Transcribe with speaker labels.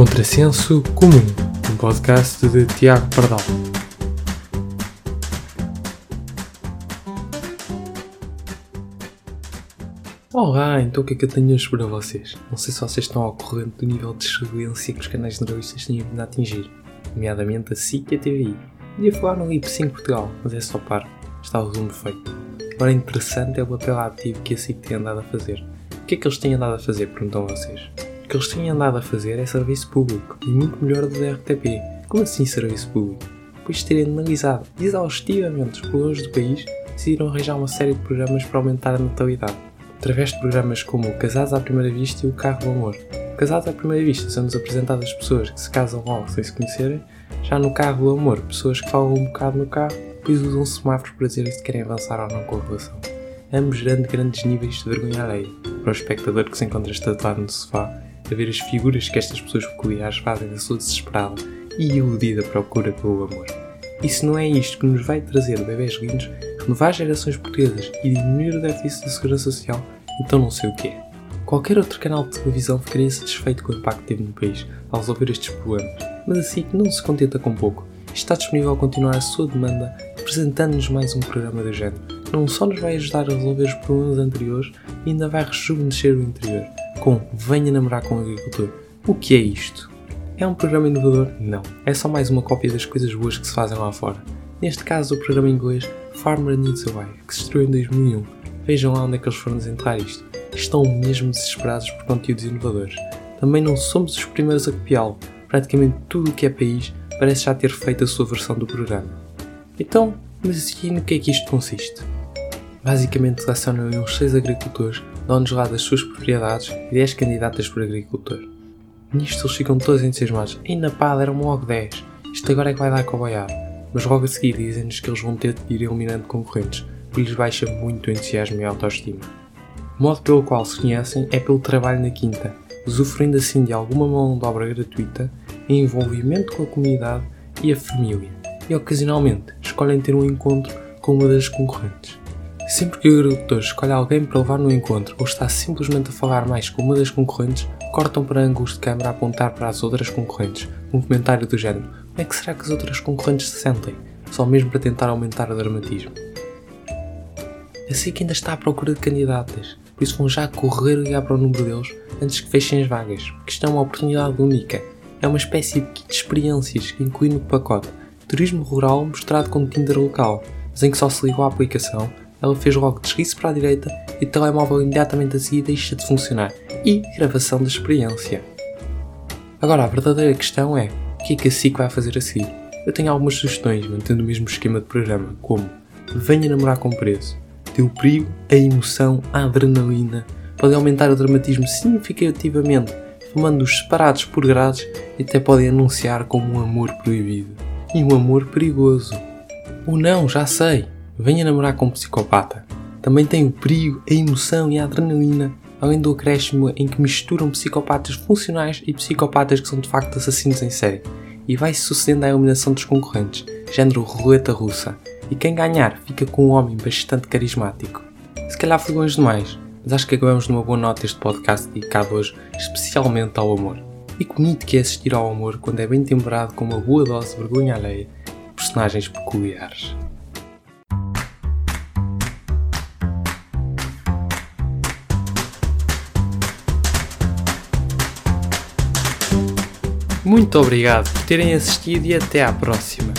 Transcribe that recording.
Speaker 1: Contrassenso Comum, um podcast de Tiago Pardal. Olá, então o que é que eu tenho hoje para vocês? Não sei se vocês estão ao corrente do nível de excelência que os canais generalistas têm vindo a atingir, nomeadamente a SIC e a TVI. Podia falar no IP 5 Portugal, mas é só par, está o resumo feito. Agora interessante é o papel ativo que a SIC tem andado a fazer. O que é que eles têm andado a fazer, perguntam vocês? Que eles têm andado a fazer é serviço público e muito melhor do RTP. Como assim serviço público? Depois de terem analisado exaustivamente os problemas do país, decidiram arranjar uma série de programas para aumentar a natalidade, através de programas como Casados à Primeira Vista e o Carro do Amor. Casados à Primeira Vista são-nos apresentadas pessoas que se casam logo sem se conhecerem, já no Carro do Amor, pessoas que falam um bocado no carro, depois usam semáforos para dizer se querem avançar ou não com a relação. Ambos gerando grandes níveis de vergonha alheia, para o espectador que se encontra estatuado no sofá a ver as figuras que estas pessoas peculiares fazem da sua desesperada e iludida procura pelo amor. E se não é isto que nos vai trazer bebés lindos, renovar gerações portuguesas e diminuir o déficit da segurança social, então não sei o que é. Qualquer outro canal de televisão ficaria satisfeito com o impacto que teve no país ao resolver estes problemas, mas assim que não se contenta com pouco. Está disponível a continuar a sua demanda, apresentando-nos mais um programa do género. Não só nos vai ajudar a resolver os problemas anteriores, ainda vai rejuvenescer o interior com Venha Namorar com o Agricultor. O que é isto? É um programa inovador? Não. É só mais uma cópia das coisas boas que se fazem lá fora. Neste caso, o programa inglês Farmer Needs a Wife, que se estreou em 2001. Vejam lá onde é que eles foram entrar isto. Estão mesmo desesperados por conteúdos inovadores. Também não somos os primeiros a copiá-lo. Praticamente tudo o que é país parece já ter feito a sua versão do programa. Então, mas e no que é que isto consiste? Basicamente selecionam uns 6 agricultores dão-nos lá das suas propriedades e 10 candidatas por agricultor. Nisto eles ficam todos entusiasmados. Ainda pá, deram-me logo 10. Isto agora é que vai dar coboiado. Mas logo a seguir dizem-nos que eles vão ter de ir eliminando concorrentes, porque lhes baixa muito o entusiasmo e a autoestima. O modo pelo qual se conhecem é pelo trabalho na quinta, usufruindo assim de alguma mão de obra gratuita, em envolvimento com a comunidade e a família, e ocasionalmente escolhem ter um encontro com uma das concorrentes. Sempre que o agricultor escolhe alguém para levar no encontro ou está simplesmente a falar mais com uma das concorrentes, cortam para ângulos de câmara a apontar para as outras concorrentes, um comentário do género: Como é que será que as outras concorrentes se sentem? Só mesmo para tentar aumentar o dramatismo. Assim que ainda está à procura de candidatas, por isso vão já correr ligar para o número deles antes que fechem as vagas, porque isto é uma oportunidade única. É uma espécie de kit de experiências que inclui no pacote turismo rural mostrado com Tinder local, mas em que só se ligou à aplicação ela fez logo deslize para a direita e o telemóvel imediatamente a seguir deixa de funcionar. E gravação da experiência. Agora, a verdadeira questão é: o que é que a SIC vai fazer a seguir? Eu tenho algumas sugestões, mantendo o mesmo esquema de programa, como venha namorar com preço, dê o perigo, a emoção, a adrenalina, pode aumentar o dramatismo significativamente, filmando-os separados por grades e até podem anunciar como um amor proibido e um amor perigoso. Ou não, já sei, venha namorar com um psicopata. Também tem o perigo, a emoção e a adrenalina, além do acréscimo em que misturam psicopatas funcionais e psicopatas que são de facto assassinos em série. E vai-se sucedendo a eliminação dos concorrentes, género roleta russa. E quem ganhar fica com um homem bastante carismático. Se calhar longe demais, mas acho que acabamos numa boa nota este podcast dedicado hoje especialmente ao amor. E que bonito que é assistir ao amor quando é bem temperado com uma boa dose de vergonha alheia personagens peculiares. Muito obrigado por terem assistido e até à próxima.